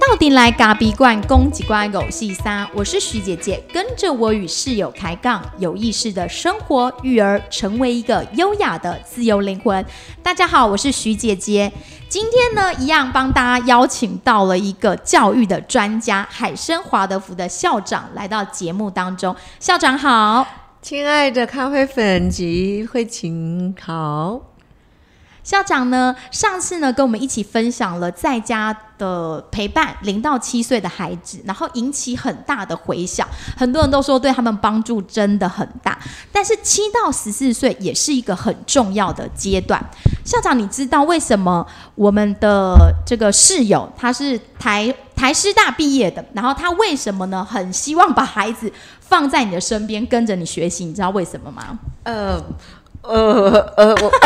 到底来嘎比罐攻击罐狗戏三，我是徐姐姐，跟着我与室友开杠，有意识的生活育儿，成为一个优雅的自由灵魂。大家好，我是徐姐姐。今天呢，一样帮大家邀请到了一个教育的专家，海参华德福的校长来到节目当中。校长好，亲爱的咖啡粉及慧琴好。校长呢，上次呢跟我们一起分享了在家的陪伴零到七岁的孩子，然后引起很大的回响，很多人都说对他们帮助真的很大。但是七到十四岁也是一个很重要的阶段。校长，你知道为什么我们的这个室友他是台台师大毕业的，然后他为什么呢？很希望把孩子放在你的身边，跟着你学习，你知道为什么吗？呃。呃呃，我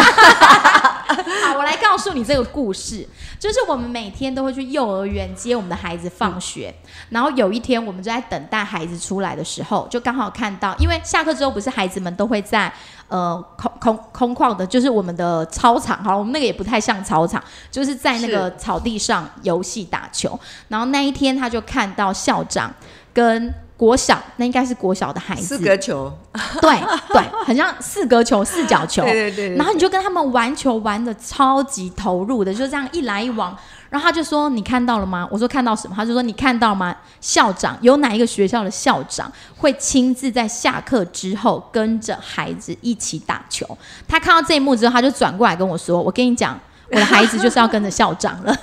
好，我来告诉你这个故事，就是我们每天都会去幼儿园接我们的孩子放学，然后有一天我们就在等待孩子出来的时候，就刚好看到，因为下课之后不是孩子们都会在呃空空空旷的，就是我们的操场，好，我们那个也不太像操场，就是在那个草地上游戏打球，然后那一天他就看到校长跟。国小那应该是国小的孩子，四格球，对对，很像四格球、四角球，对对对。然后你就跟他们玩球，玩的超级投入的，就这样一来一往。然后他就说：“你看到了吗？”我说：“看到什么？”他就说：“你看到吗？校长有哪一个学校的校长会亲自在下课之后跟着孩子一起打球？”他看到这一幕之后，他就转过来跟我说：“我跟你讲，我的孩子就是要跟着校长了。”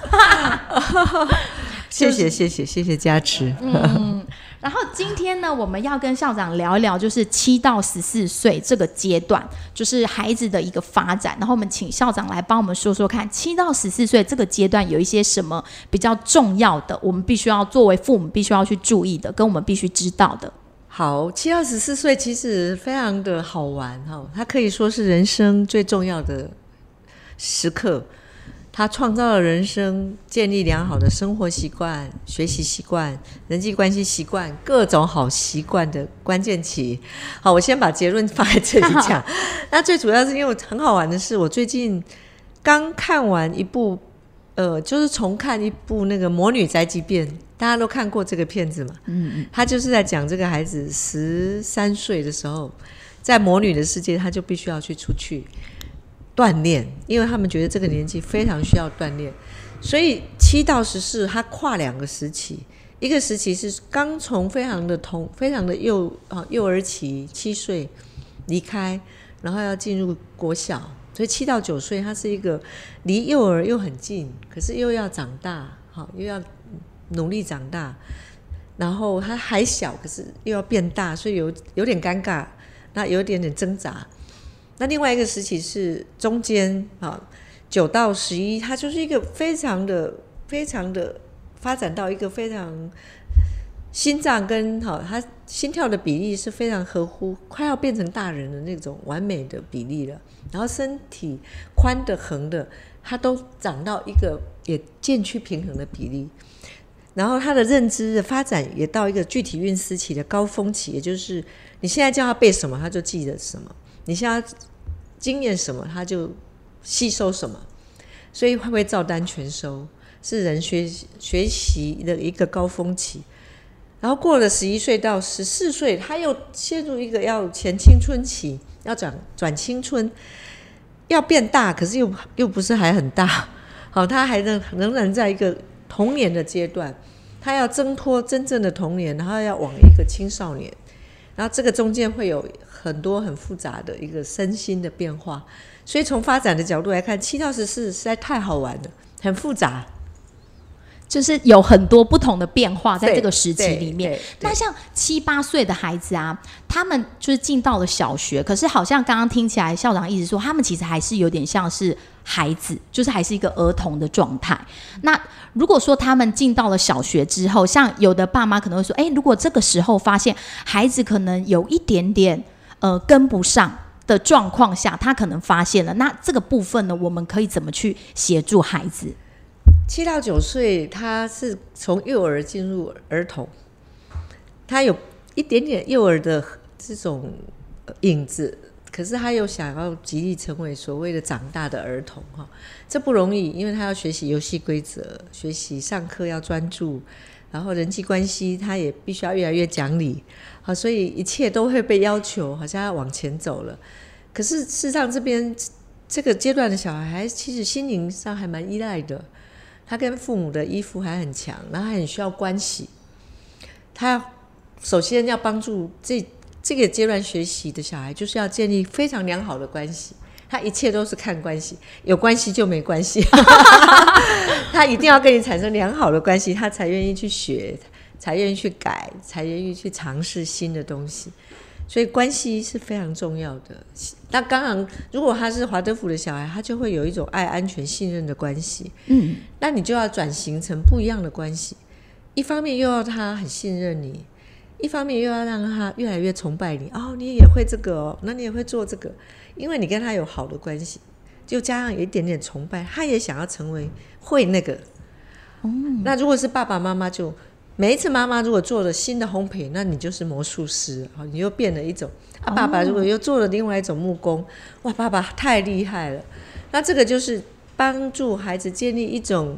谢谢谢谢谢谢加持。嗯。然后今天呢，我们要跟校长聊一聊，就是七到十四岁这个阶段，就是孩子的一个发展。然后我们请校长来帮我们说说看，七到十四岁这个阶段有一些什么比较重要的，我们必须要作为父母必须要去注意的，跟我们必须知道的。好，七到十四岁其实非常的好玩哈，它可以说是人生最重要的时刻。他创造了人生建立良好的生活习惯、学习习惯、人际关系习惯、各种好习惯的关键期。好，我先把结论放在这里讲。那最主要是因为很好玩的是，我最近刚看完一部，呃，就是重看一部那个《魔女宅急便》，大家都看过这个片子嘛？嗯嗯。他就是在讲这个孩子十三岁的时候，在魔女的世界，他就必须要去出去。锻炼，因为他们觉得这个年纪非常需要锻炼，所以七到十四，他跨两个时期，一个时期是刚从非常的童、非常的幼啊幼儿期七岁离开，然后要进入国小，所以七到九岁，他是一个离幼儿又很近，可是又要长大，好又要努力长大，然后他还小，可是又要变大，所以有有点尴尬，那有点点挣扎。那另外一个时期是中间啊，九到十一，它就是一个非常的、非常的发展到一个非常心脏跟哈，它心跳的比例是非常合乎，快要变成大人的那种完美的比例了。然后身体宽的、横的，它都长到一个也渐趋平衡的比例。然后他的认知的发展也到一个具体运思期的高峰期，也就是你现在叫他背什么，他就记得什么。你现在经验什么，他就吸收什么，所以会不会照单全收，是人学学习的一个高峰期。然后过了十一岁到十四岁，他又陷入一个要前青春期，要转转青春，要变大，可是又又不是还很大。好，他还能仍然在一个童年的阶段，他要挣脱真正的童年，然后要往一个青少年。然后这个中间会有很多很复杂的一个身心的变化，所以从发展的角度来看，七到十四实在太好玩了，很复杂，就是有很多不同的变化在这个时期里面。那像七八岁的孩子啊，他们就是进到了小学，可是好像刚刚听起来校长一直说，他们其实还是有点像是。孩子就是还是一个儿童的状态。那如果说他们进到了小学之后，像有的爸妈可能会说：“哎，如果这个时候发现孩子可能有一点点呃跟不上的状况下，他可能发现了，那这个部分呢，我们可以怎么去协助孩子？”七到九岁，他是从幼儿进入儿童，他有一点点幼儿的这种影子。可是他又想要极力成为所谓的长大的儿童哈，这不容易，因为他要学习游戏规则，学习上课要专注，然后人际关系他也必须要越来越讲理，好，所以一切都会被要求，好像要往前走了。可是事实上，这边这个阶段的小孩，其实心灵上还蛮依赖的，他跟父母的依附还很强，然后还很需要关系，他首先要帮助这。这个阶段学习的小孩，就是要建立非常良好的关系。他一切都是看关系，有关系就没关系。他一定要跟你产生良好的关系，他才愿意去学，才愿意去改，才愿意去尝试新的东西。所以关系是非常重要的。那当然，如果他是华德福的小孩，他就会有一种爱、安全、信任的关系。嗯，那你就要转型成不一样的关系。一方面又要他很信任你。一方面又要让他越来越崇拜你哦，你也会这个哦，那你也会做这个，因为你跟他有好的关系，就加上有一点点崇拜，他也想要成为会那个。哦，那如果是爸爸妈妈，就每一次妈妈如果做了新的烘焙，那你就是魔术师好，你又变了一种。啊，爸爸如果又做了另外一种木工，哇，爸爸太厉害了。那这个就是帮助孩子建立一种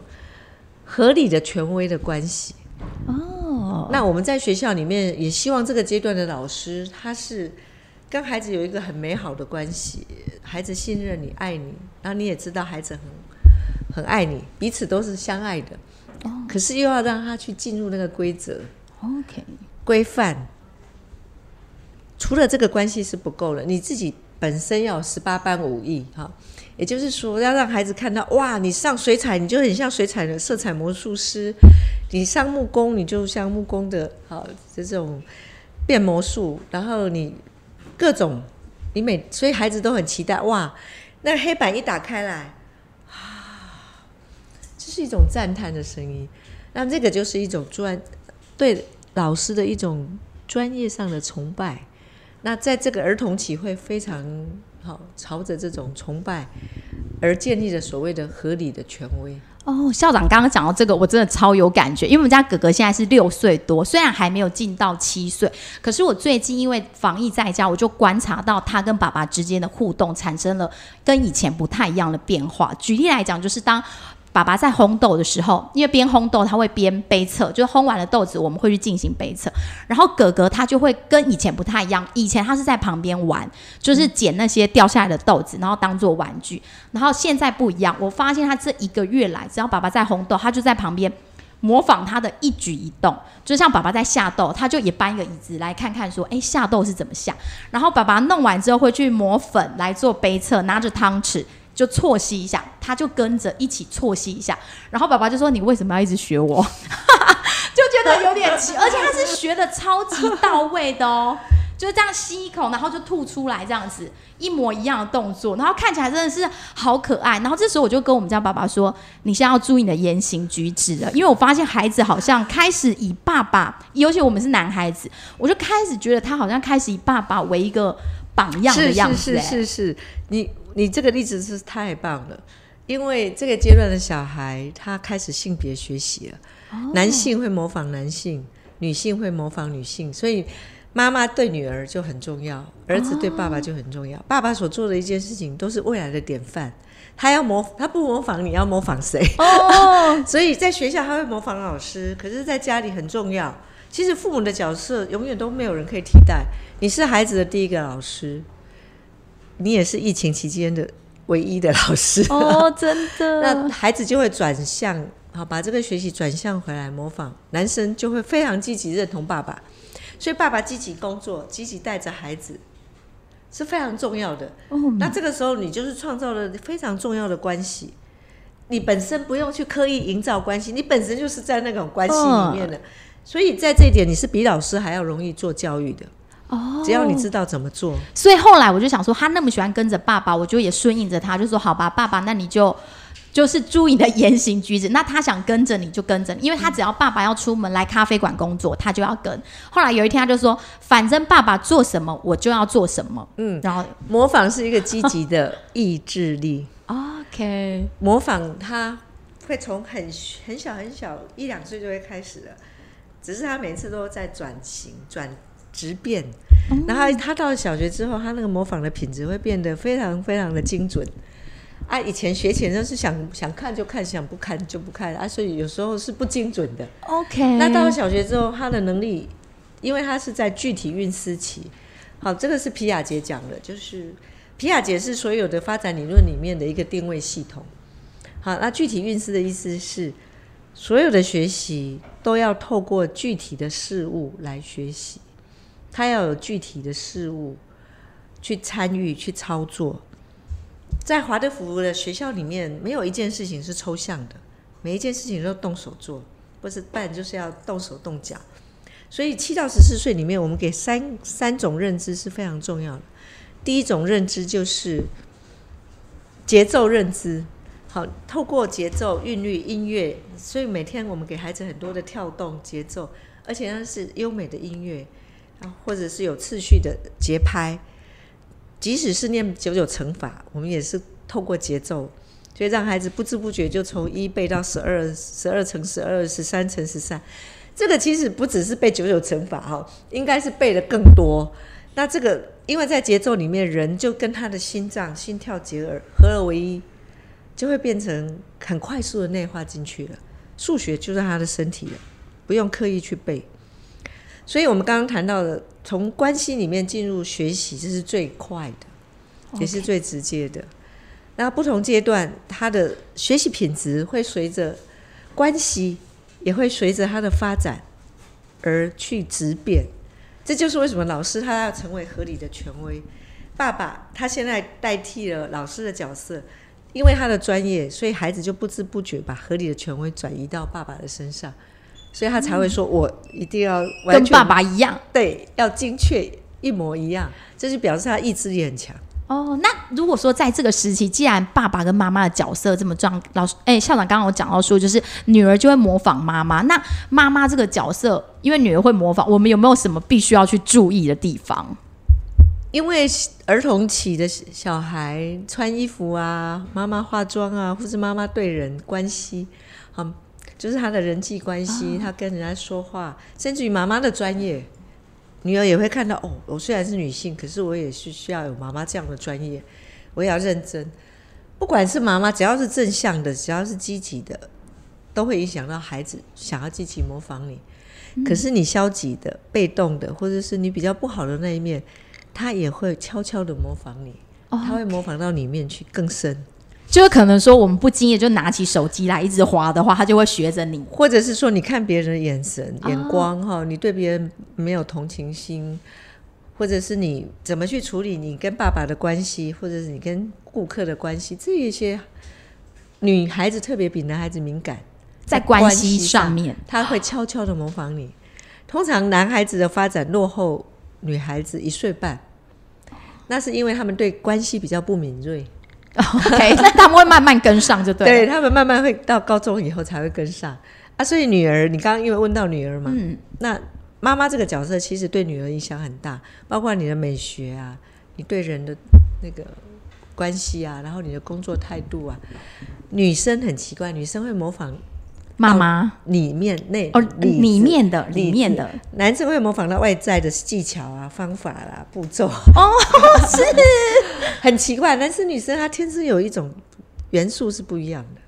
合理的权威的关系。哦。那我们在学校里面也希望这个阶段的老师，他是跟孩子有一个很美好的关系，孩子信任你、爱你，然后你也知道孩子很很爱你，彼此都是相爱的。哦。可是又要让他去进入那个规则，OK，规范。除了这个关系是不够的，你自己本身要十八般武艺，哈。也就是说，要让孩子看到，哇，你上水彩，你就很像水彩的色彩魔术师；你上木工，你就像木工的，好这种变魔术。然后你各种，你每所以孩子都很期待，哇，那黑板一打开来，是一种赞叹的声音。那这个就是一种专对老师的一种专业上的崇拜。那在这个儿童期会非常。好，朝着这种崇拜而建立了所谓的合理的权威。哦，校长刚刚讲到这个，我真的超有感觉，因为我们家哥哥现在是六岁多，虽然还没有进到七岁，可是我最近因为防疫在家，我就观察到他跟爸爸之间的互动产生了跟以前不太一样的变化。举例来讲，就是当。爸爸在烘豆的时候，因为边烘豆他会边杯测，就是烘完了豆子，我们会去进行杯测。然后哥哥他就会跟以前不太一样，以前他是在旁边玩，就是捡那些掉下来的豆子，然后当做玩具。然后现在不一样，我发现他这一个月来，只要爸爸在烘豆，他就在旁边模仿他的一举一动，就像爸爸在下豆，他就也搬一个椅子来看看，说：“哎，下豆是怎么下？”然后爸爸弄完之后会去磨粉来做杯测，拿着汤匙。就错吸一下，他就跟着一起错吸一下，然后爸爸就说：“你为什么要一直学我？” 就觉得有点奇，而且他是学的超级到位的哦，就是这样吸一口，然后就吐出来，这样子一模一样的动作，然后看起来真的是好可爱。然后这时候我就跟我们家爸爸说：“你现在要注意你的言行举止了，因为我发现孩子好像开始以爸爸，尤其我们是男孩子，我就开始觉得他好像开始以爸爸为一个榜样的样子。”是是是是，你。你这个例子是太棒了，因为这个阶段的小孩他开始性别学习了，男性会模仿男性，女性会模仿女性，所以妈妈对女儿就很重要，儿子对爸爸就很重要。爸爸所做的一件事情都是未来的典范，他要模他不模仿你要模仿谁？哦，所以在学校他会模仿老师，可是在家里很重要。其实父母的角色永远都没有人可以替代，你是孩子的第一个老师。你也是疫情期间的唯一的老师哦，真的。那孩子就会转向，好把这个学习转向回来模仿。男生就会非常积极认同爸爸，所以爸爸积极工作，积极带着孩子是非常重要的。哦，那这个时候你就是创造了非常重要的关系。你本身不用去刻意营造关系，你本身就是在那种关系里面的，所以在这一点你是比老师还要容易做教育的。哦，只要你知道怎么做，所以后来我就想说，他那么喜欢跟着爸爸，我就也顺应着他，就说好吧，爸爸，那你就就是注意你的言行举止。那他想跟着你就跟着你，因为他只要爸爸要出门来咖啡馆工作，他就要跟。后来有一天他就说，反正爸爸做什么，我就要做什么。嗯，然后模仿是一个积极的意志力。OK，模仿他会从很很小很小一两岁就会开始了，只是他每次都在转型转。质变。然后他到了小学之后，他那个模仿的品质会变得非常非常的精准。啊，以前学前都是想想看就看，想不看就不看啊，所以有时候是不精准的。OK，那到了小学之后，他的能力，因为他是在具体运思期，好，这个是皮亚杰讲的，就是皮亚杰是所有的发展理论里面的一个定位系统。好，那具体运思的意思是，所有的学习都要透过具体的事物来学习，他要有具体的事物去参与、去操作。在华德福的学校里面，没有一件事情是抽象的，每一件事情都动手做，不是办就是要动手动脚。所以七到十四岁里面，我们给三三种认知是非常重要的。第一种认知就是节奏认知，好，透过节奏、韵律、音乐，所以每天我们给孩子很多的跳动节奏，而且那是优美的音乐，或者是有次序的节拍。即使是念九九乘法，我们也是透过节奏，所以让孩子不知不觉就从一背到十二，十二乘十二，十三乘十三。这个其实不只是背九九乘法哈，应该是背的更多。那这个因为在节奏里面，人就跟他的心脏心跳结合合而为一，就会变成很快速的内化进去了。数学就在他的身体了，不用刻意去背。所以我们刚刚谈到的，从关系里面进入学习，这是最快的，也是最直接的。那不同阶段，他的学习品质会随着关系，也会随着他的发展而去质变。这就是为什么老师他要成为合理的权威。爸爸他现在代替了老师的角色，因为他的专业，所以孩子就不知不觉把合理的权威转移到爸爸的身上，所以他才会说：“我一定要跟爸爸一样。对，要精确一模一样。”这就表示他意志力很强。哦，那如果说在这个时期，既然爸爸跟妈妈的角色这么重，老师，哎，校长刚刚有讲到说，就是女儿就会模仿妈妈。那妈妈这个角色，因为女儿会模仿，我们有没有什么必须要去注意的地方？因为儿童期的小孩穿衣服啊，妈妈化妆啊，或是妈妈对人关系，好，就是他的人际关系，他跟人家说话，甚至于妈妈的专业，女儿也会看到哦。我虽然是女性，可是我也是需要有妈妈这样的专业，我也要认真。不管是妈妈，只要是正向的，只要是积极的，都会影响到孩子想要积极模仿你。可是你消极的、被动的，或者是你比较不好的那一面。他也会悄悄的模仿你，他会模仿到里面去更深，就是可能说我们不经意就拿起手机来一直滑的话，他就会学着你，或者是说你看别人的眼神、眼光哈，你对别人没有同情心，或者是你怎么去处理你跟爸爸的关系，或者是你跟顾客的关系，这一些女孩子特别比男孩子敏感，在关系上面，他会悄悄的模仿你。通常男孩子的发展落后。女孩子一岁半，那是因为他们对关系比较不敏锐。OK，那他们会慢慢跟上，就对。对他们慢慢会到高中以后才会跟上啊。所以女儿，你刚刚因为问到女儿嘛，嗯，那妈妈这个角色其实对女儿影响很大，包括你的美学啊，你对人的那个关系啊，然后你的工作态度啊。女生很奇怪，女生会模仿。妈妈里面那哦，里面的里面的男生会模仿到外在的技巧啊、方法啦、步骤哦，是很奇怪。男生女生他天生有一种元素是不一样的。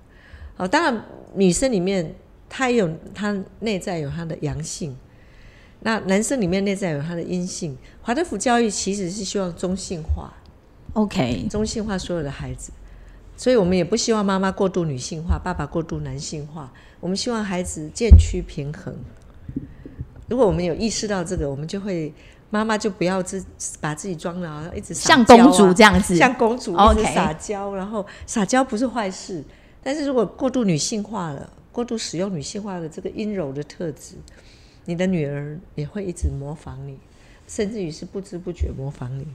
好，当然女生里面她有她内在有她的阳性，那男生里面内在有他的阴性。华德福教育其实是希望中性化，OK，中性化所有的孩子。所以我们也不希望妈妈过度女性化，爸爸过度男性化。我们希望孩子渐趋平衡。如果我们有意识到这个，我们就会妈妈就不要自把自己装了一直、啊、像公主这样子，像公主一直撒娇。然后撒娇不是坏事，但是如果过度女性化了，过度使用女性化的这个阴柔的特质，你的女儿也会一直模仿你，甚至于是不知不觉模仿你。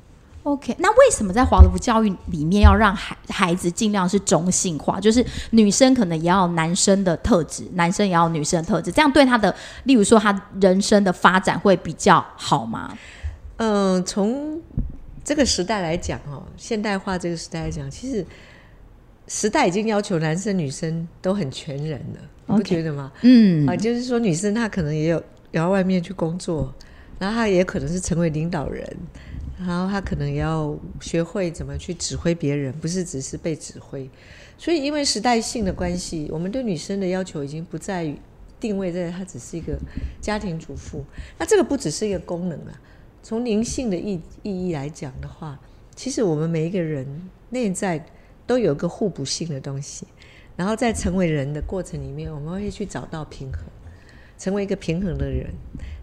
OK，那为什么在华德福教育里面要让孩孩子尽量是中性化？就是女生可能也要男生的特质，男生也要女生的特质，这样对他的，例如说他人生的发展会比较好吗？嗯、呃，从这个时代来讲哦，现代化这个时代来讲，其实时代已经要求男生女生都很全人了，你不觉得吗？嗯，啊，就是说女生她可能也有也要外面去工作，然后她也可能是成为领导人，然后他可能也要学会怎么去指挥别人，不是只是被指挥。所以因为时代性的关系，我们对女生的要求已经不在于定位在她只是一个家庭主妇，那这个不只是一个功能啊。从灵性的意意义来讲的话，其实我们每一个人内在都有一个互补性的东西，然后在成为人的过程里面，我们会去找到平衡，成为一个平衡的人。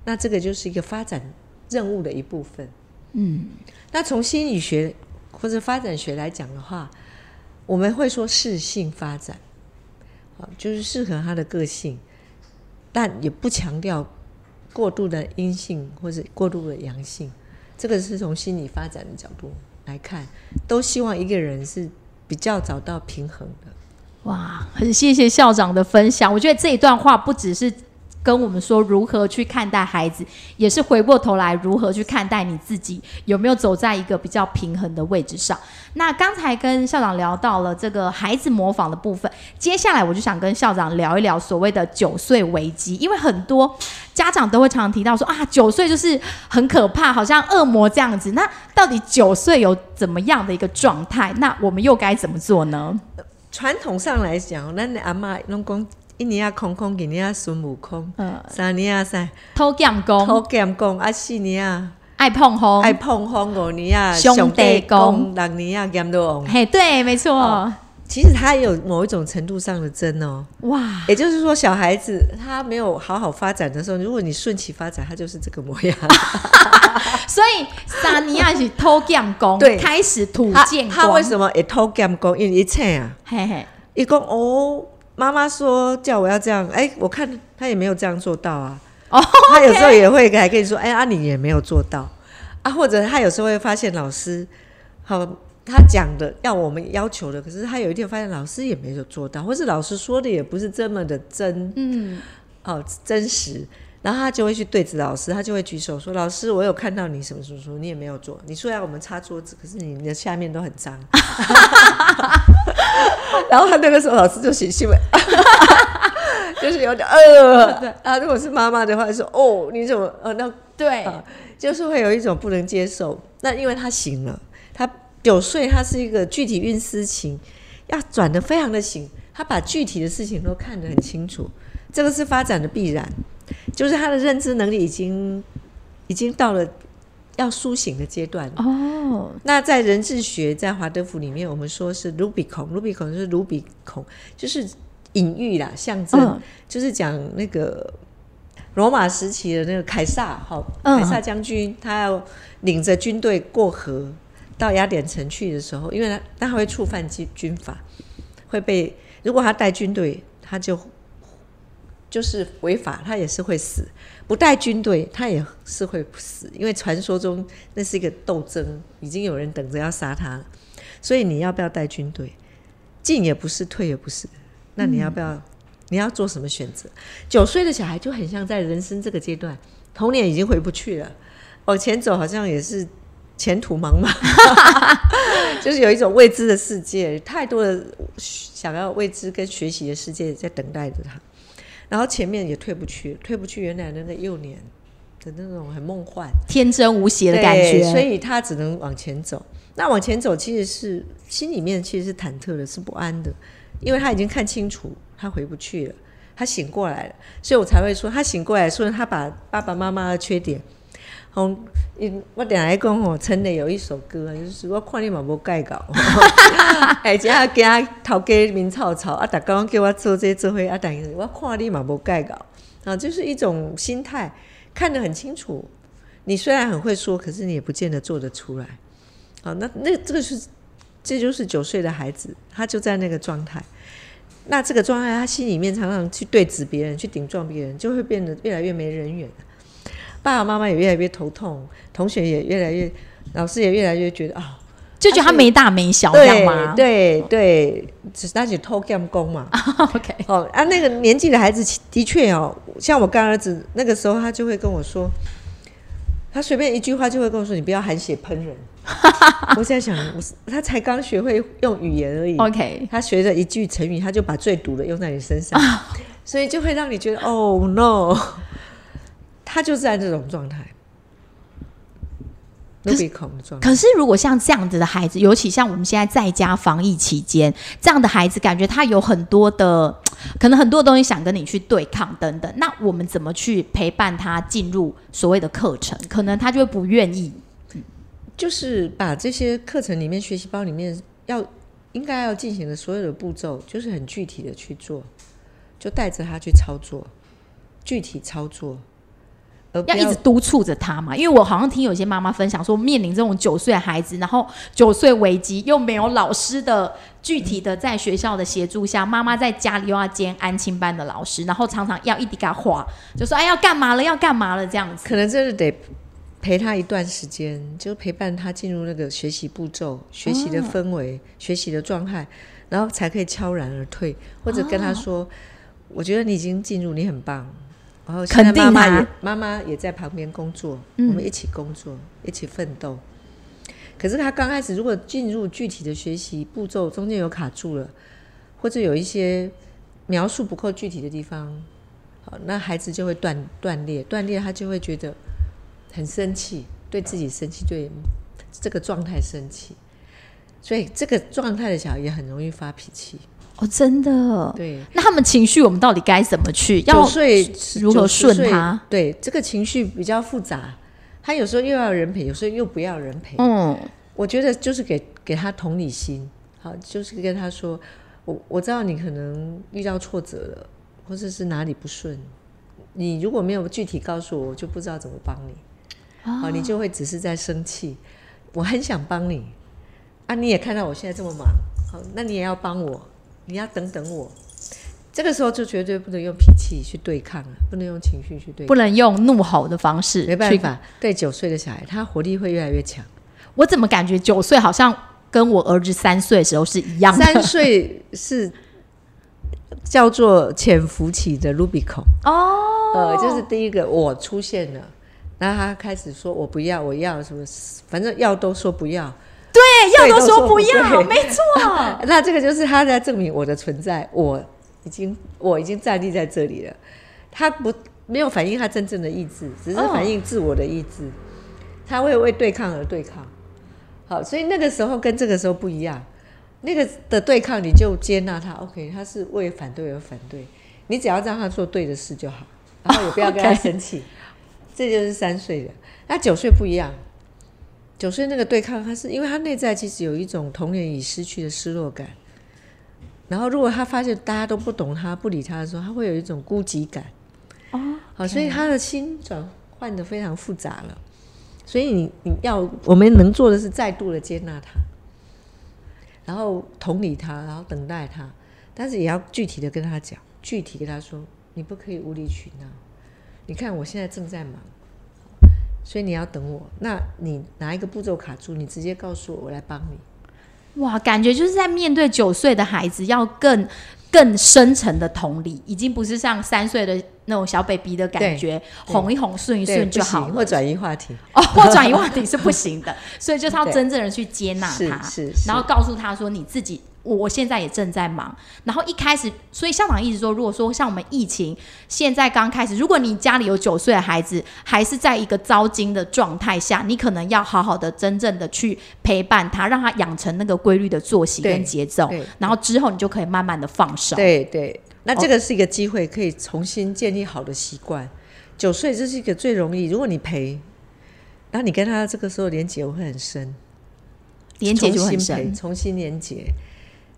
那这个就是一个发展任务的一部分。嗯，那从心理学或者发展学来讲的话，我们会说适性发展，啊，就是适合他的个性，但也不强调过度的阴性或者过度的阳性。这个是从心理发展的角度来看，都希望一个人是比较找到平衡的。哇，很谢谢校长的分享。我觉得这一段话不只是。跟我们说如何去看待孩子，也是回过头来如何去看待你自己，有没有走在一个比较平衡的位置上？那刚才跟校长聊到了这个孩子模仿的部分，接下来我就想跟校长聊一聊所谓的九岁危机，因为很多家长都会常常提到说啊，九岁就是很可怕，好像恶魔这样子。那到底九岁有怎么样的一个状态？那我们又该怎么做呢？传统上来讲，那阿妈拢讲。一年啊空空，二年啊孙悟空，三年啊啥偷剑功，偷剑功啊四年啊爱碰风，爱碰风五年啊兄弟功，六年啊剑都王。嘿，对，没错。其实他有某一种程度上的真哦，哇！也就是说，小孩子他没有好好发展的时候，如果你顺其发展，他就是这个模样。所以三年啊是偷剑功，对，开始吐剑他为什么也偷剑功？因为一切啊，嘿嘿，一共哦。妈妈说叫我要这样，哎，我看他也没有这样做到啊。哦，他有时候也会还跟你说，哎，阿你也没有做到啊。或者他有时候会发现老师，好，他讲的要我们要求的，可是他有一天发现老师也没有做到，或是老师说的也不是这么的真，嗯，哦，真实。然后他就会去对着老师，他就会举手说：“老师，我有看到你什么什么什么，你也没有做。你说要我们擦桌子，可是你的下面都很脏。”然后他那个时候老师就写信，就是有点呃，啊，如果是妈妈的话说：“哦，你怎么呃那对，就是会有一种不能接受。那因为他醒了，他九岁，他是一个具体运思情，要转的非常的醒，他把具体的事情都看得很清楚，这个是发展的必然。”就是他的认知能力已经已经到了要苏醒的阶段哦。那在人智学在华德福里面，我们说是卢比孔，卢比孔就是卢比孔，就是隐喻啦，象征，就是讲那个罗马时期的那个凯撒，好，凯撒将军，他要领着军队过河到雅典城去的时候，因为他他会触犯军军法，会被如果他带军队，他就。就是违法，他也是会死；不带军队，他也是会死。因为传说中那是一个斗争，已经有人等着要杀他了。所以你要不要带军队？进也不是，退也不是。那你要不要？你要做什么选择？九岁的小孩就很像在人生这个阶段，童年已经回不去了，往前走好像也是前途茫茫，就是有一种未知的世界，太多的想要未知跟学习的世界在等待着他。然后前面也退不去，退不去原来那个幼年的那种很梦幻、天真无邪的感觉，所以他只能往前走。那往前走其实是心里面其实是忐忑的，是不安的，因为他已经看清楚他回不去了，他醒过来了，所以我才会说他醒过来，说他把爸爸妈妈的缺点。哦，因我等下讲哦，陈磊有一首歌，就是我看你嘛无改稿，而且啊惊头家面臭臭，啊，逐家叫我做这做伙，啊，但是我看你嘛无改稿，啊，就是一种心态，看得很清楚。你虽然很会说，可是你也不见得做得出来。好，那那这个是，这就是九岁的孩子，他就在那个状态。那这个状态，他心里面常常去对指别人，去顶撞别人，就会变得越来越没人缘。爸爸妈妈也越来越头痛，同学也越来越，老师也越来越觉得啊，就觉得他没大没小，这样吗？对对，只是他只偷干工嘛。OK，哦啊，那个年纪的孩子的确哦，像我干儿子那个时候，他就会跟我说，他随便一句话就会跟我说：“你不要含血喷人。”我在想，我他才刚学会用语言而已。OK，他学着一句成语，他就把最毒的用在你身上，所以就会让你觉得哦 no。他就在这种状态，Rubicon 的状态。可是，如果像这样子的孩子，尤其像我们现在在家防疫期间，这样的孩子，感觉他有很多的，可能很多东西想跟你去对抗等等。那我们怎么去陪伴他进入所谓的课程？可能他就会不愿意。就是把这些课程里面学习包里面要应该要进行的所有的步骤，就是很具体的去做，就带着他去操作，具体操作。要一直督促着他嘛，因为我好像听有些妈妈分享说，面临这种九岁孩子，然后九岁危机又没有老师的具体的在学校的协助下，妈妈在家里又要兼安亲班的老师，然后常常要一滴给他画，就说哎要干嘛了，要干嘛了这样子。可能真是得陪他一段时间，就陪伴他进入那个学习步骤、学习的氛围、学习的状态，然后才可以悄然而退，或者跟他说，我觉得你已经进入，你很棒。然后肯定妈妈也妈妈也在旁边工作，我们一起工作，一起奋斗。可是他刚开始如果进入具体的学习步骤，中间有卡住了，或者有一些描述不够具体的地方，好，那孩子就会断断裂，断裂他就会觉得很生气，对自己生气，对这个状态生气，所以这个状态的小孩也很容易发脾气。哦，真的。对，那他们情绪我们到底该怎么去？要如何顺他？对，这个情绪比较复杂，他有时候又要人陪，有时候又不要人陪。嗯，我觉得就是给给他同理心，好，就是跟他说，我我知道你可能遇到挫折了，或者是哪里不顺，你如果没有具体告诉我，我就不知道怎么帮你。好，你就会只是在生气。我很想帮你，啊，你也看到我现在这么忙，好，那你也要帮我。你要等等我，这个时候就绝对不能用脾气去对抗了，不能用情绪去对，不能用怒吼的方式。没办法，对九岁的小孩，他活力会越来越强。我怎么感觉九岁好像跟我儿子三岁的时候是一样？三岁是叫做潜伏期的 Rubicon 哦，呃，就是第一个我出现了，然后他开始说我不要，我要什么，反正要都说不要。对，要都说不要，没错。那这个就是他在证明我的存在，我已经我已经站立在这里了。他不没有反映他真正的意志，只是反映自我的意志。他会为对抗而对抗。好，所以那个时候跟这个时候不一样。那个的对抗，你就接纳他。OK，他是为反对而反对，你只要让他做对的事就好，然后也不要跟他生气。这就是三岁的，那九岁不一样。九岁那个对抗，他是因为他内在其实有一种童年已失去的失落感，然后如果他发现大家都不懂他、不理他的时候，他会有一种孤寂感。哦，好，所以他的心转换的非常复杂了。所以你你要我们能做的是再度的接纳他，然后同理他，然后等待他，但是也要具体的跟他讲，具体跟他说，你不可以无理取闹。你看我现在正在忙。所以你要等我，那你哪一个步骤卡住，你直接告诉我，我来帮你。哇，感觉就是在面对九岁的孩子，要更更深层的同理，已经不是像三岁的那种小 baby 的感觉，哄一哄、顺一顺就好了，或转移话题哦，或转移话题是不行的。所以就是要真正的去接纳他，是，然后告诉他说你自己。我现在也正在忙，然后一开始，所以校长一直说，如果说像我们疫情现在刚开始，如果你家里有九岁的孩子，还是在一个糟经的状态下，你可能要好好的、真正的去陪伴他，让他养成那个规律的作息跟节奏，然后之后你就可以慢慢的放手。对对，那这个是一个机会，可以重新建立好的习惯。九岁这是一个最容易，如果你陪，然后你跟他这个时候连接会很深，连接就很深，重新连接。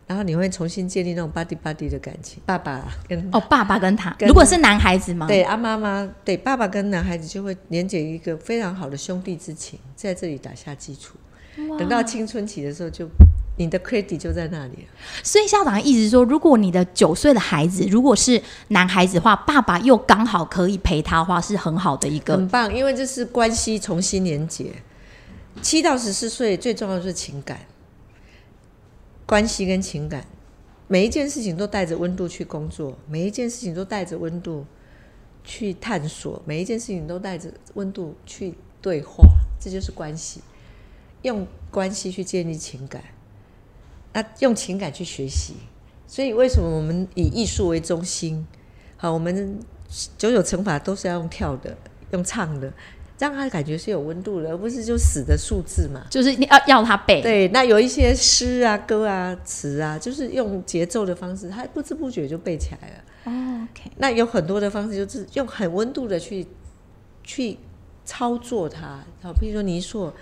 然后你会重新建立那种 buddy buddy 的感情，爸爸跟哦，爸爸跟他，如果是男孩子吗？对，啊妈妈，对，爸爸跟男孩子就会连接一个非常好的兄弟之情，在这里打下基础。等到青春期的时候，就你的 credit 就在那里了。所以校长一直说，如果你的九岁的孩子如果是男孩子的话，爸爸又刚好可以陪他的话，是很好的一个，很棒，因为这是关系重新连接。七到十四岁最重要的是情感。关系跟情感，每一件事情都带着温度去工作，每一件事情都带着温度去探索，每一件事情都带着温度去对话，这就是关系。用关系去建立情感，那用情感去学习。所以为什么我们以艺术为中心？好，我们九九乘法都是要用跳的，用唱的。让他感觉是有温度的，而不是就死的数字嘛。就是你要要他背，对，那有一些诗啊、歌啊、词啊，就是用节奏的方式，他不知不觉就背起来了。哦，OK，那有很多的方式，就是用很温度的去去操作它。好，比如说泥塑，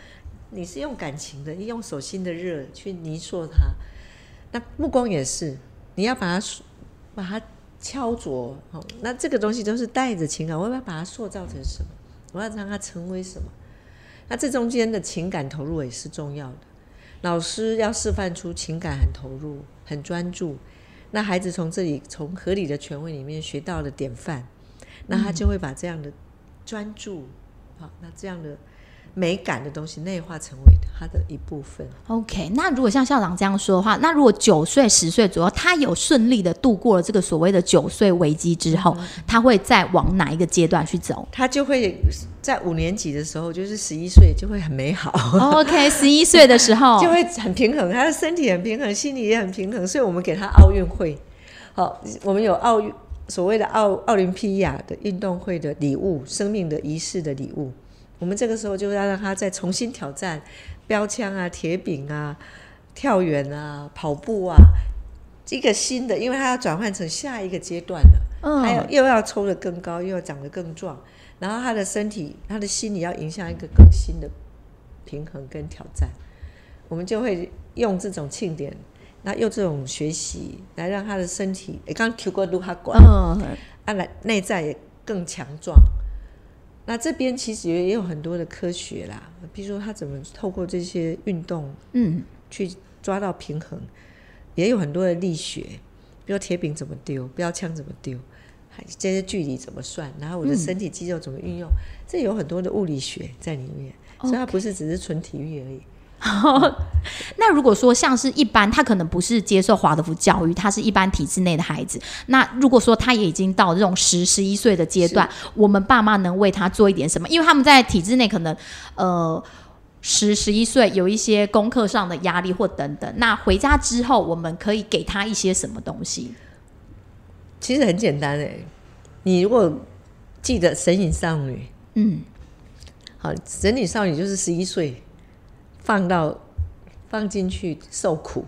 你是用感情的，你用手心的热去泥塑它。那目光也是，你要把它把它敲琢。哦，那这个东西都是带着情感，我要把它塑造成什么？我要让他成为什么？那这中间的情感投入也是重要的。老师要示范出情感很投入、很专注。那孩子从这里从合理的权威里面学到了典范，那他就会把这样的专注，好，那这样的美感的东西内化成为他的一部分。OK，那如果像校长这样说的话，那如果九岁、十岁左右，他有顺利的度过了这个所谓的九岁危机之后，他会再往哪一个阶段去走他就会在五年级的时候，就是十一岁就会很美好。？OK，十一岁的时候就会很平衡，他的身体很平衡，心理也很平衡，所以我们给他奥运会。好，我们有奥运所谓的奥奥林匹亚的运动会的礼物，生命的仪式的礼物。我们这个时候就要让他再重新挑战标枪啊、铁饼啊、跳远啊、跑步啊，一个新的，因为他要转换成下一个阶段了。嗯还有又要抽得更高，又要长得更壮，然后他的身体、他的心理要迎向一个更新的平衡跟挑战。我们就会用这种庆典，那用这种学习来让他的身体，诶刚提过卢哈管，嗯，啊，来内在也更强壮。那这边其实也有很多的科学啦，比如说他怎么透过这些运动嗯，去抓到平衡，也有很多的力学，比如铁饼怎么丢，标枪怎么丢，还这些距离怎么算，然后我的身体肌肉怎么运用，这有很多的物理学在里面，所以它不是只是纯体育而已。那如果说像是一般，他可能不是接受华德福教育，他是一般体制内的孩子。那如果说他也已经到这种十、十一岁的阶段，我们爸妈能为他做一点什么？因为他们在体制内可能呃十、十一岁有一些功课上的压力或等等。那回家之后，我们可以给他一些什么东西？其实很简单诶，你如果记得神隐少女，嗯，好，神隐少女就是十一岁，放到放进去受苦，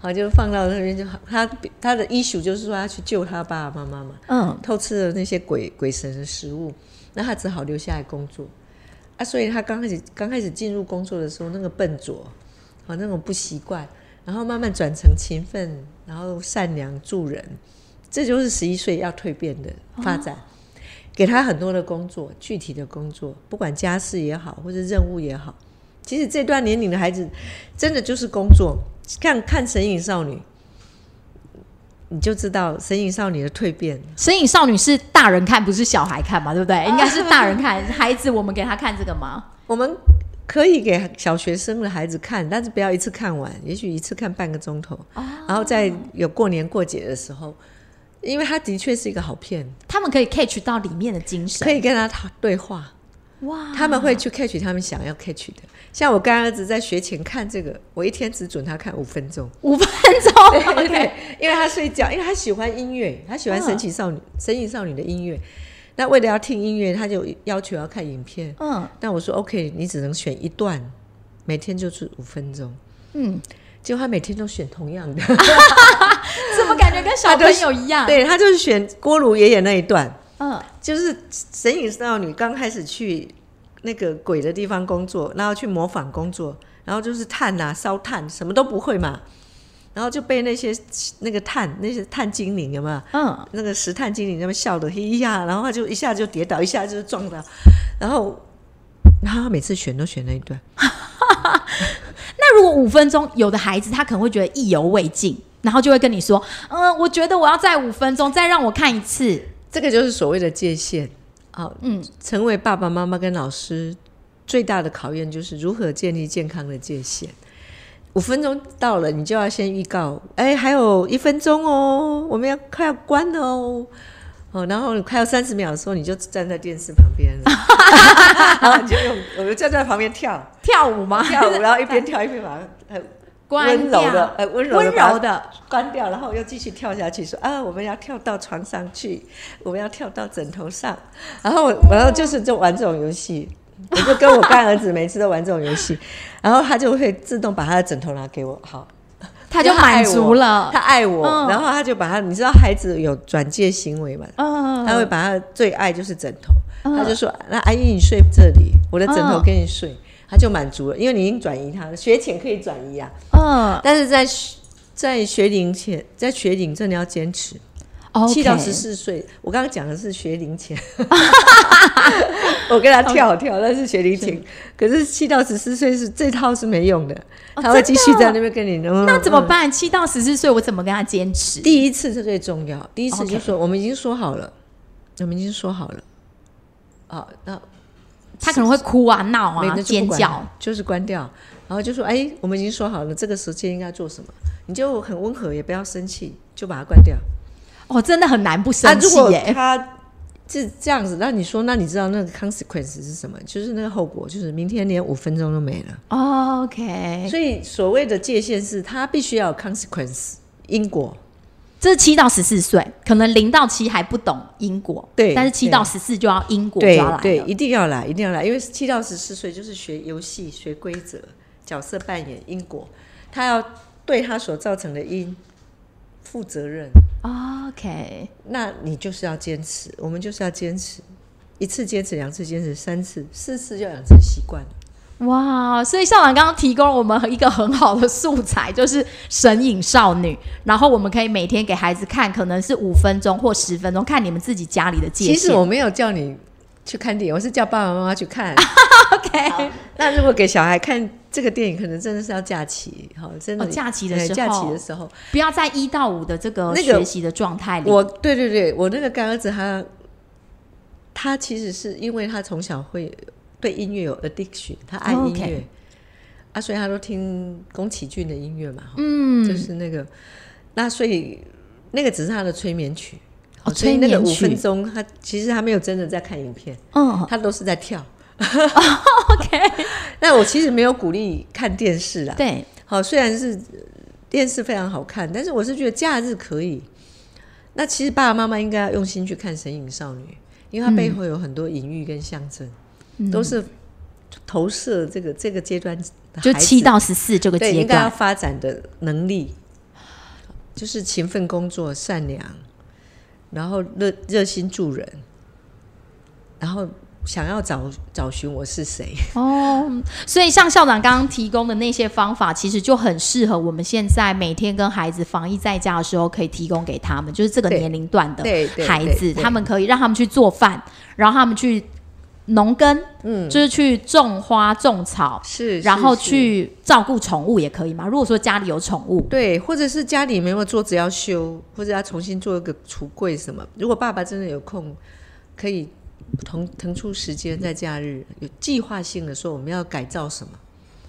好，就放到那边就好。他他的 issue 就是说他去救他爸爸妈妈嘛，嗯，偷吃了那些鬼鬼神的食物，那他只好留下来工作啊。所以他刚开始刚开始进入工作的时候，那个笨拙，啊，那种不习惯，然后慢慢转成勤奋，然后善良助人，这就是十一岁要蜕变的发展。给他很多的工作，具体的工作，不管家事也好，或者任务也好，其实这段年龄的孩子，真的就是工作。看看《神隐少女》，你就知道《神隐少女》的蜕变。神隐少女是大人看，不是小孩看嘛，对不对？应该是大人看，孩子我们给他看这个吗？我们可以给小学生的孩子看，但是不要一次看完，也许一次看半个钟头，然后在有过年过节的时候，因为他的确是一个好片，他们可以 catch 到里面的精神。可以跟他讨对话，哇，他们会去 catch 他们想要 catch 的。像我干儿子在学前看这个，我一天只准他看五分钟。五分钟 对因为他睡觉，因为他喜欢音乐，他喜欢嗯神奇少女、神奇少女的音乐。那为了要听音乐，他就要求要看影片。嗯那我说 OK，你只能选一段，每天就是五分钟。嗯，结果他每天都选同样的，怎么感觉跟小朋友一样？，对他就是选锅炉爷爷那一段，嗯。就是神隐少女刚开始去那个鬼的地方工作，然后去模仿工作，然后就是炭啊烧炭，什么都不会嘛，然后就被那些那个炭那些炭精灵有没有？嗯，那个石炭精灵他们笑的嘿呀，然后他就一下就跌倒，一下就撞到，然后然后他每次选都选那一段，那如果五分钟，有的孩子他可能会觉得意犹未尽，然后就会跟你说，嗯，我觉得我要再五分钟，再让我看一次。这个就是所谓的界限。好，嗯，成为爸爸妈妈跟老师最大的考验就是如何建立健康的界限。五分钟到了，你就要先预告，哎，还有一分钟哦，我们要快要关了哦。哦，然后快要三十秒的时候，你就站在电视旁边了，然后你就用，我就站在旁边跳跳舞吗？跳舞，然后一边跳一边把它很关温柔掉的，呃，温柔的关掉，然后又继续跳下去，说啊，我们要跳到床上去，我们要跳到枕头上，然后然后就是就玩这种游戏，我就跟我干儿子每次都玩这种游戏，然后他就会自动把他的枕头拿给我，好，他就满足了。他。爱我，嗯。然后他就把他，你知道孩子有转介行为嘛？嗯，他会把他最爱就是枕头，嗯。他就说：“那阿姨你睡这里，我的枕头嗯。给你睡。他就满足了，因为你已经转移他了，学前可以转移啊，嗯但是在学在学龄前，在学龄真的要坚持。，OK，七到十四岁，我刚刚讲的是学龄前，我跟他跳跳，那是学龄前。可是七到十四岁是这套是没用的，哦他会继续在那边跟你。嗯那怎么？嗯办？七到十四岁，我怎么跟他坚持？第一次是最重要，第一次就说我们已经说好了，我们已经说好了。好，那他可能会哭啊、闹啊、尖叫。就是关掉，然后就说：“哎，我们已经说好了，这个时间应该做什么，你就很温和，也不要生气，就把它关掉。”哦，真的很难不啊，生如果气耶。他是这样子，那你说，那你知道那个 consequence 是什么？就是那个后果，就是明天连五分钟都没了。哦 OK，所以所谓的界限是，他必须要有 consequence 因果。这是七到十四岁，可能零到七还不懂因果，对但是七到十四就要因果就要来了。对，一定要来，一定要来，因为七到十四岁就是学游戏、学规则、角色扮演、因果，他要对他所造成的因负责任。OK，那你就是要坚持，我们就是要坚持，一次坚持，两次坚持，三次、四次就养成习惯了。哇！所以校长刚刚提供了我们一个很好的素材，就是神隐少女。然后我们可以每天给孩子看，可能是五分钟或十分钟，看你们自己家里的界限。其实我没有叫你去看电影，我是叫爸爸妈妈去看。OK，那如果给小孩看这个电影，可能真的是要假期，好，真的、哦假期的时候假期的时候，不要在一到五的这个学习的状态里。我对对对，我那个干儿子他，他其实是因为他从小会对音乐有 addiction，他爱哦音乐、啊，所以他都听宫崎骏的音乐嘛，嗯，就是那个，那所以那个只是他的催眠曲。哦所以那个五分钟，他其实他没有真的在看影片，嗯他都是在跳。，OK，那我其实没有鼓励看电视啦，对，好，虽然是电视非常好看，但是我是觉得假日可以。那其实爸爸妈妈应该要用心去看《神隐少女》，因为它背后有很多隐喻跟象征，嗯都是投射这个这个阶段就七到十四这个阶对应该要段。发展的能力，就是勤奋工作、善良，然后热热心助人，然后想要找找寻我是谁。哦，所以像校长刚刚提供的那些方法，其实就很适合我们现在每天跟孩子防疫在家的时候，可以提供给他们，就是这个年龄段的孩子，他们可以让他们去做饭，然后他们去农耕，嗯，就是去种花种草，是，然后去照顾宠物也可以嘛。如果说家里有宠物，对，或者是家里没有桌子要修，或者要重新做一个橱柜什么。如果爸爸真的有空，可以腾腾出时间在假日有计划性的说我们要改造什么，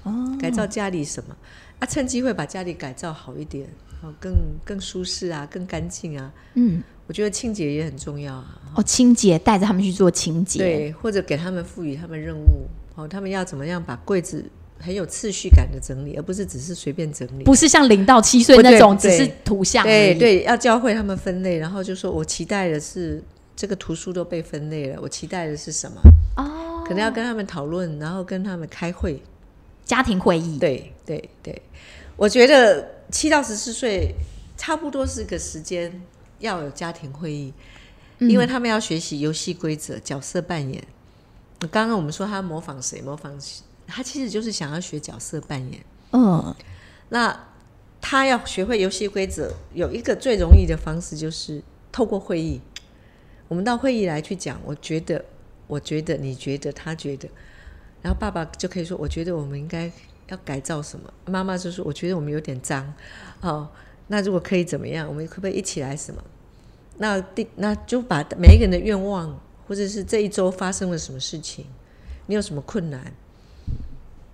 哦改造家里什么啊，趁机会把家里改造好一点，哦，更更舒适啊，更干净啊。嗯，我觉得清洁也很重要啊。哦，清洁带着他们去做清洁，对，或者给他们赋予他们任务，哦，他们要怎么样把柜子很有次序感的整理，而不是只是随便整理。不是像零到七岁那种只是图像。对对，要教会他们分类，然后就说我期待的是这个图书都被分类了，我期待的是什么？哦，可能要跟他们讨论，然后跟他们开会。家庭会议，对对对，我觉得七到十四岁差不多是个时间要有家庭会议，嗯因为他们要学习游戏规则、角色扮演。刚刚我们说他模仿谁，模仿他其实就是想要学角色扮演。嗯，那他要学会游戏规则，有一个最容易的方式就是透过会议。我们到会议来去讲，我觉得，我觉得，你觉得，他觉得，然后爸爸就可以说，我觉得我们应该要改造什么。妈妈就说，我觉得我们有点脏，哦，那如果可以怎么样？我们可不可以一起来什么？那第那就把每一个人的愿望，或者是这一周发生了什么事情，你有什么困难，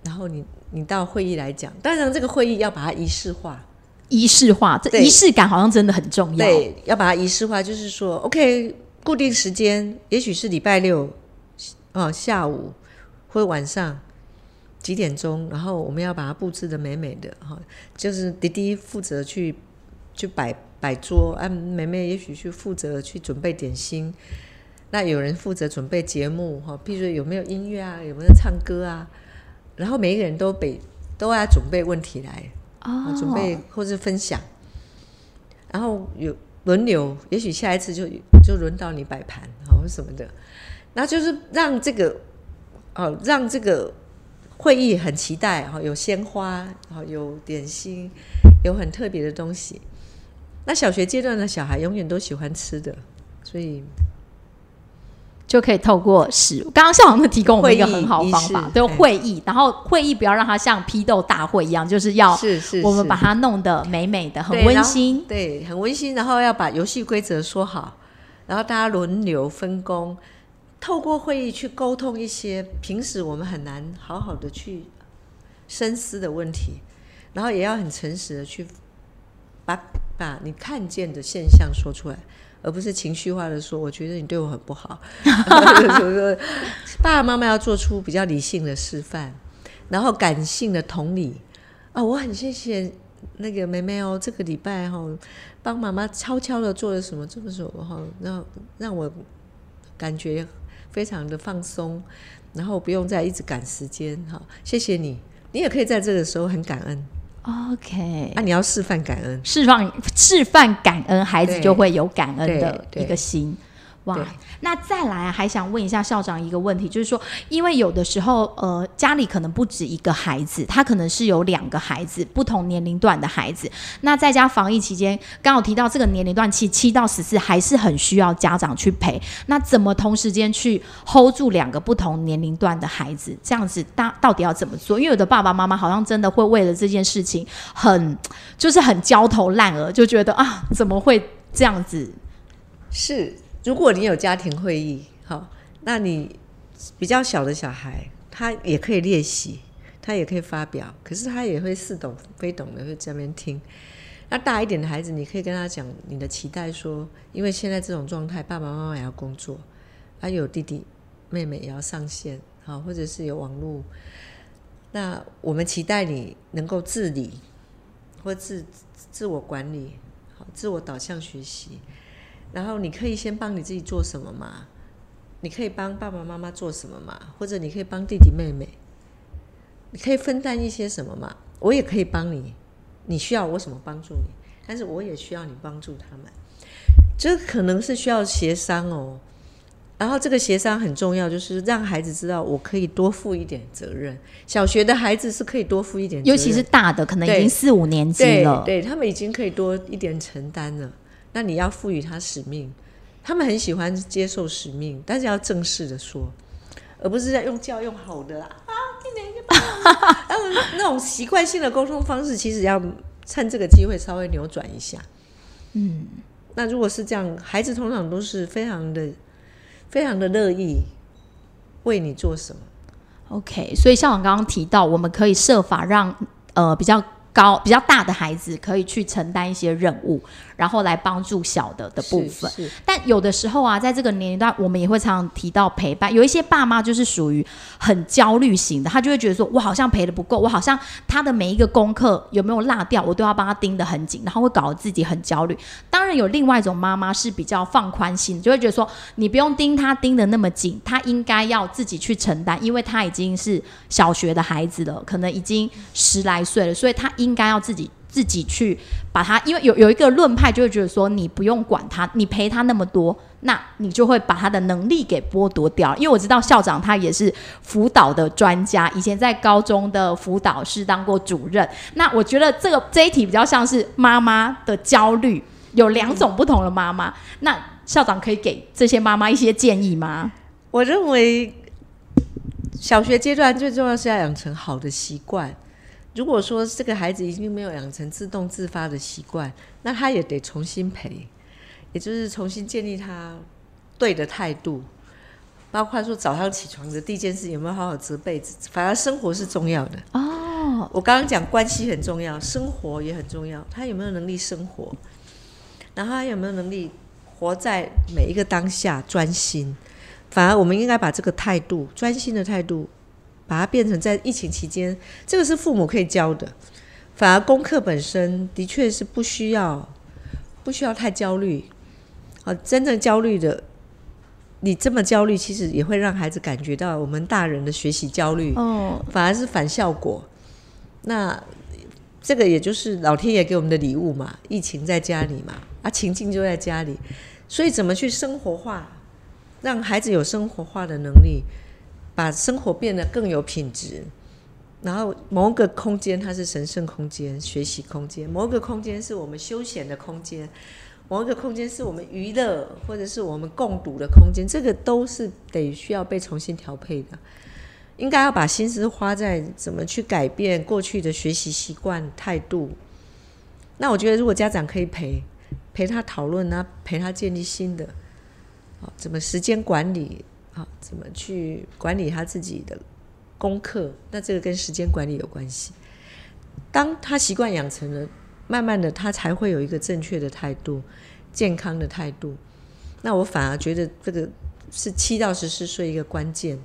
然后你你到会议来讲。当然，这个会议要把它仪式化，仪式化，这仪式感好像真的很重要。对，要把它仪式化，就是说，OK，固定时间，也许是礼拜六，哦，下午或者晚上几点钟，然后我们要把它布置的美美的，哈、就是滴滴负责去去摆摆桌，啊，妹妹也许去负责去准备点心，那有人负责准备节目哈，譬如说有没有音乐啊，有没有唱歌啊，然后每一个人都被都要准备问题来，啊，准备或是分享，然后有轮流，也许下一次就就轮到你摆盘啊什么的，那就是让这个哦让这个会议很期待哈，有鲜花，然后有点心，有很特别的东西。那小学阶段的小孩永远都喜欢吃的，所以就可以透过食物。刚刚校长的提供我们一个很好的方法，对会议，然后会议不要让它像批斗大会一样，就是要是是是我们把它弄得美美的，很温馨。对，很温馨。然后要把游戏规则说好，然后大家轮流分工，透过会议去沟通一些平时我们很难好好的去深思的问题，然后也要很诚实的去把把你看见的现象说出来。而不是情绪化的说，我觉得你对我很不好。爸爸妈妈要做出比较理性的示范，然后感性的同理啊，我很谢谢那个妹妹哦，这个礼拜哈、帮妈妈悄悄的做了什么，这么说哈，让让我感觉非常的放松，然后不用再一直赶时间哈、谢谢你，你也可以在这个时候很感恩，OK，啊，你要示范感恩，示范示范感恩，孩子就会有感恩的一个心。哇对，那再来啊，还想问一下校长一个问题，就是说，因为有的时候，呃，家里可能不止一个孩子，他可能是有两个孩子，不同年龄段的孩子。那在家防疫期间，刚好提到这个年龄段期七到十四，还是很需要家长去陪。那怎么同时间去 hold 住两个不同年龄段的孩子？这样子大到底要怎么做？因为有的爸爸妈妈好像真的会为了这件事情很就是很焦头烂额，就觉得啊，怎么会这样子？是，如果你有家庭会议，好，那你比较小的小孩，他也可以练习，他也可以发表，可是他也会似懂非懂的会在那边听。那大一点的孩子，你可以跟他讲你的期待说，因为现在这种状态，爸爸妈妈也要工作，还有弟弟妹妹也要上线，好，或者是有网络。那我们期待你能够自理，或自自我管理，好，自我导向学习。然后你可以先帮你自己做什么嘛？你可以帮爸爸妈妈做什么嘛？或者你可以帮弟弟妹妹，你可以分担一些什么嘛？我也可以帮你，你需要我什么帮助你？但是我也需要你帮助他们，这可能是需要协商哦。然后这个协商很重要，就是让孩子知道我可以多负一点责任。小学的孩子是可以多负一点，尤其是大的，可能已经四五年级了。对，他们已经可以多一点承担了。那你要赋予他使命，他们很喜欢接受使命，但是要正式的说，而不是在用教用好的啦啊，那种习惯性的沟通方式，其实要趁这个机会稍微扭转一下。嗯，那如果是这样，孩子通常都是非常的、非常的乐意为你做什么。OK，所以像我刚刚提到，我们可以设法让呃比较高、比较大的孩子可以去承担一些任务，然后来帮助小的的部分。但有的时候啊，在这个年龄段，我们也会常常提到陪伴。有一些爸妈就是属于很焦虑型的，他就会觉得说，我好像陪的不够，我好像他的每一个功课有没有落掉，我都要帮他盯得很紧，然后会搞得自己很焦虑。当然，有另外一种妈妈是比较放宽心，就会觉得说，你不用盯他盯得那么紧，他应该要自己去承担，因为他已经是小学的孩子了，可能已经十来岁了，所以他应应该要自己。自己去把他，因为有有一个论派就会觉得说，你不用管他，你陪他那么多，那你就会把他的能力给剥夺掉。因为我知道校长他也是辅导的专家，以前在高中的辅导室当过主任。那我觉得这个这一题比较像是妈妈的焦虑，有两种不同的妈妈。那校长可以给这些妈妈一些建议吗？我认为小学阶段最重要是要养成好的习惯。如果说这个孩子已经没有养成自动自发的习惯，那他也得重新培，也就是重新建立他对的态度，包括说早上起床的第一件事有没有好好折被子，反而生活是重要的。哦，我刚刚讲关系很重要，生活也很重要。他有没有能力生活？然后他有没有能力活在每一个当下专心？反而我们应该把这个态度，专心的态度，把它变成在疫情期间，这个是父母可以教的。反而功课本身的确是不需要，不需要太焦虑。啊，真正焦虑的，你这么焦虑，其实也会让孩子感觉到我们大人的学习焦虑，哦，反而是反效果。那这个也就是老天爷给我们的礼物嘛，疫情在家里嘛，啊，情境就在家里，所以怎么去生活化，让孩子有生活化的能力，把生活变得更有品质。然后某个空间它是神圣空间、学习空间，某个空间是我们休闲的空间，某个空间是我们娱乐或者是我们共读的空间，这个都是得需要被重新调配的。应该要把心思花在怎么去改变过去的学习习惯、态度。那我觉得，如果家长可以陪陪他讨论啊，陪他建立新的，好，怎么时间管理啊，怎么去管理他自己的功课，那这个跟时间管理有关系。当他习惯养成了，慢慢的他才会有一个正确的态度、健康的态度。那我反而觉得这个是七到十四岁一个关键。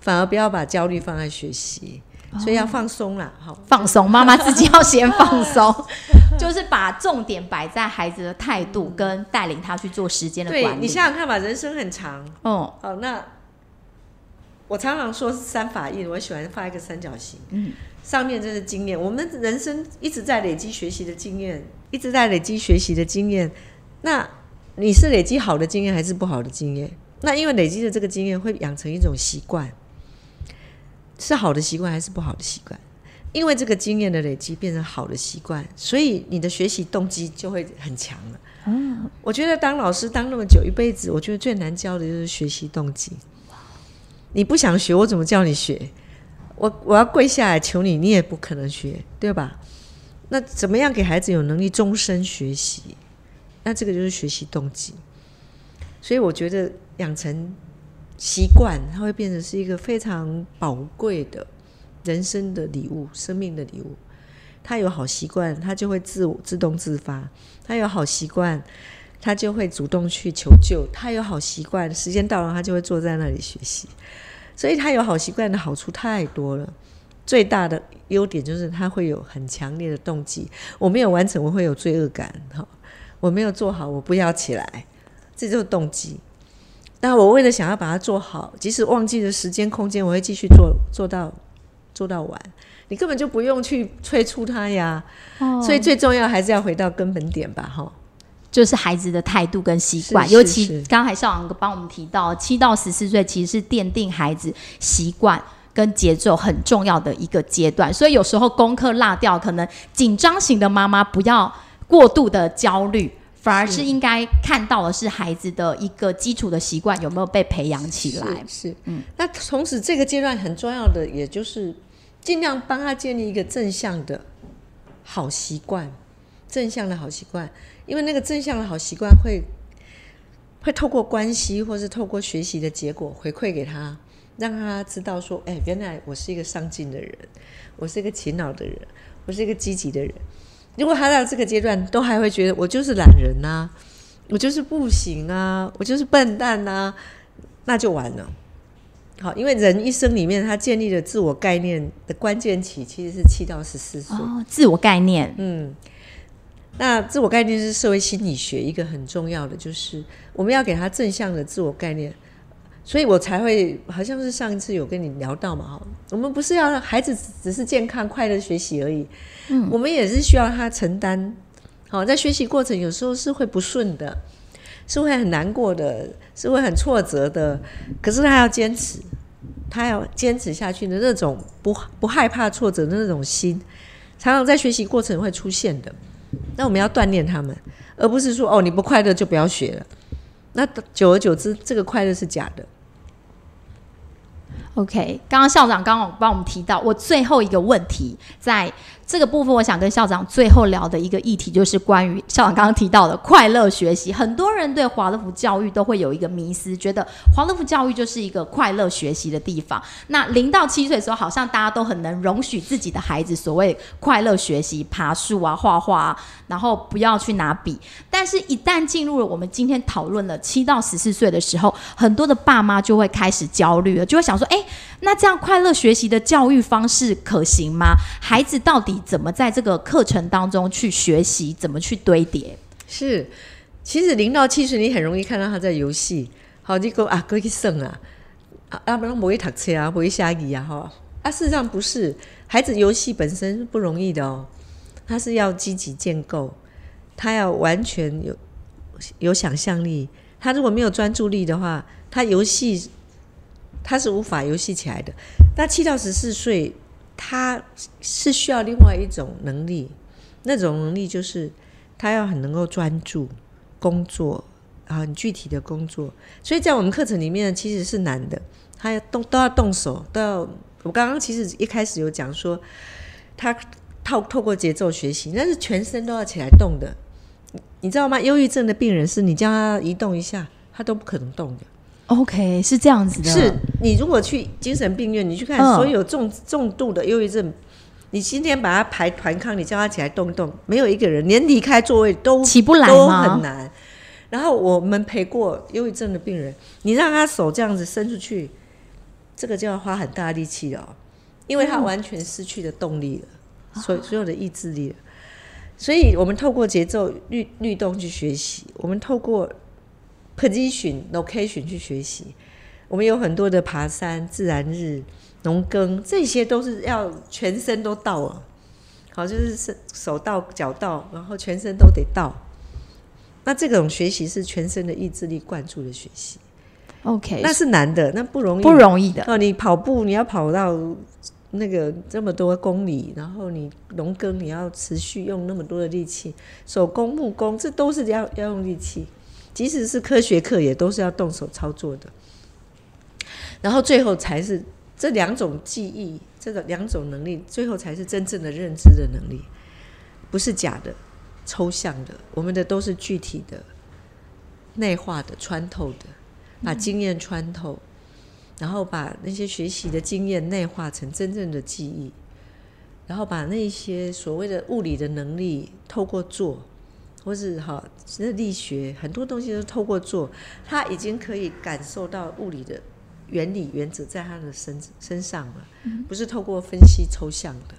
反而不要把焦虑放在学习，所以要放松啦。好，放松，妈妈自己要先放松，就是把重点摆在孩子的态度跟带领他去做时间的管理。你想想看吧，人生很长。哦，好，那我常常说是三法印，我喜欢画一个三角形。嗯，上面这是经验，我们人生一直在累积学习的经验，一直在累积学习的经验。那你是累积好的经验还是不好的经验？那因为累积的这个经验会养成一种习惯。是好的习惯还是不好的习惯？因为这个经验的累积变成好的习惯，所以你的学习动机就会很强了。嗯，我觉得当老师当那么久一辈子，我觉得最难教的就是学习动机。你不想学，我怎么叫你学？我我要跪下来求你，你也不可能学，对吧？那怎么样给孩子有能力终身学习？那这个就是学习动机。所以我觉得养成。习惯，它会变成是一个非常宝贵的人生的礼物，生命的礼物。他有好习惯，他就会自我自动自发；他有好习惯，他就会主动去求救；他有好习惯，时间到了，他就会坐在那里学习。所以，他有好习惯的好处太多了。最大的优点就是他会有很强烈的动机。我没有完成，我会有罪恶感。哈，我没有做好，我不要起来，这就是动机。那我为了想要把它做好，即使忘记了时间空间，我会继续做做到做到完。你根本就不用去催促他呀。哦。所以最重要还是要回到根本点吧，哈。就是孩子的态度跟习惯，尤其刚才校长帮我们提到，七到十四岁其实是奠定孩子习惯跟节奏很重要的一个阶段。所以有时候功课落掉，可能紧张型的妈妈不要过度的焦虑。反而是应该看到的是孩子的一个基础的习惯有没有被培养起来。是，嗯。那同时这个阶段很重要的，也就是尽量帮他建立一个正向的好习惯，正向的好习惯。因为那个正向的好习惯会会透过关系，或是透过学习的结果回馈给他，让他知道说：“哎，原来我是一个上进的人，我是一个勤劳的人，我是一个积极的人。”如果他到这个阶段都还会觉得我就是懒人呐，我就是不行啊，我就是笨蛋呐，那就完了。好，因为人一生里面他建立的自我概念的关键期其实是七到十四岁。哦，自我概念，嗯，那自我概念是社会心理学一个很重要的，就是我们要给他正向的自我概念。所以我才会好像是上一次有跟你聊到嘛哈，我们不是要让孩子只是健康快乐学习而已，嗯，我们也是需要他承担，好，在学习过程有时候是会不顺的，是会很难过的，是会很挫折的，可是他要坚持，他要坚持下去的那种不不害怕挫折的那种心，常常在学习过程会出现的，那我们要锻炼他们，而不是说哦你不快乐就不要学了，那久而久之这个快乐是假的。OK，刚刚校长刚刚帮我们提到，我最后一个问题在。这个部分，我想跟校长最后聊的一个议题，就是关于校长刚刚提到的快乐学习。很多人对华乐福教育都会有一个迷思，觉得华乐福教育就是一个快乐学习的地方。那零到七岁的时候，好像大家都很能容许自己的孩子所谓快乐学习，爬树啊、画画啊，然后不要去拿笔。但是，一旦进入了我们今天讨论了七到十四岁的时候，很多的爸妈就会开始焦虑了，就会想说：哎，那这样快乐学习的教育方式可行吗？孩子到底？怎么在这个课程当中去学习？怎么去堆叠？是，其实零到七岁，你很容易看到他在游戏。好，你讲啊，过去算啊，啊，不然不会读车啊，不会下雨啊，哈。啊，事实上不是，孩子游戏本身是不容易的哦，他是要积极建构，他要完全有有想象力，他如果没有专注力的话，他游戏他是无法游戏起来的。那七到十四岁，他是需要另外一种能力，那种能力就是他要很能够专注工作啊，很具体的工作。所以在我们课程里面其实是难的，他要动都要动手，都要。我刚刚其实一开始有讲说，他透透过节奏学习，那是全身都要起来动的，你知道吗？忧郁症的病人是你叫他移动一下，他都不可能动的。OK，是这样子的。是你如果去精神病院，你去看所有重重度的忧郁症，你今天把他排团康，你叫他起来动一动，没有一个人连离开座位都起不来都很难。然后我们陪过忧郁症的病人，你让他手这样子伸出去。这个就要花很大力气哦，因为他完全失去了动力了，所所有的意志力了。所以我们透过节奏律律动去学习，我们透过 position location 去学习。我们有很多的爬山、自然日、农耕，这些都是要全身都到了，好，就是手手到脚到，然后全身都得到。那这种学习是全身的意志力灌注的学习。OK，那是难的，那不容易，不容易的哦。你跑步，你要跑到那个这么多公里，然后你农耕，你要持续用那么多的力气，手工、木工，这都是要要用力气。即使是科学课，也都是要动手操作的。然后最后才是这两种记忆，这个两种能力，最后才是真正的认知的能力，不是假的、抽象的，我们的都是具体的、内化的、穿透的。把经验穿透，然后把那些学习的经验内化成真正的记忆，然后把那些所谓的物理的能力透过做，或是哈，那力学很多东西都透过做，他已经可以感受到物理的原理原则在他的身身上了，不是透过分析抽象的。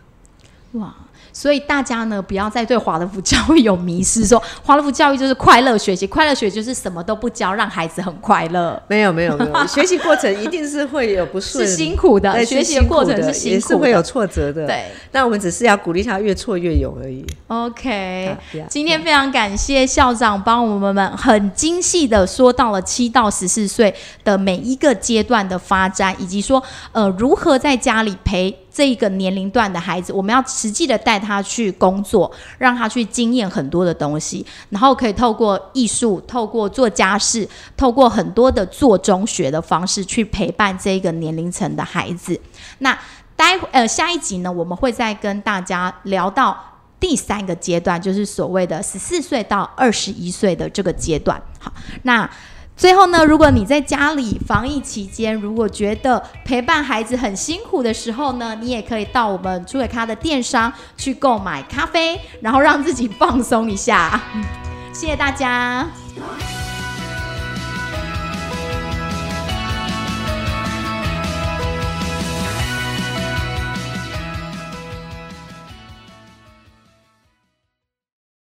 哇！所以大家呢，不要再对华德福教育有迷失，说 华德福教育就是快乐学习，快乐学就是什么都不教，让孩子很快乐。没有，没有，没有，学习过程一定是会有不顺，是辛苦的，学习过程是辛苦，也是会有挫折的。对，那我们只是要鼓励他越挫越勇而已。OK，今天非常感谢校长帮我们们很精细的说到了七到十四岁的每一个阶段的发展，以及说呃如何在家里陪。这一个年龄段的孩子，我们要实际的带他去工作，让他去经验很多的东西，然后可以透过艺术、透过做家事、透过很多的做中学的方式去陪伴这一个年龄层的孩子。那待呃下一集呢，我们会再跟大家聊到第三个阶段，就是所谓的十四岁到二十一岁的这个阶段。好，那。最后呢，如果你在家里防疫期间，如果觉得陪伴孩子很辛苦的时候呢，你也可以到我们朱伟咖的电商去购买咖啡，然后让自己放松一下。谢谢大家。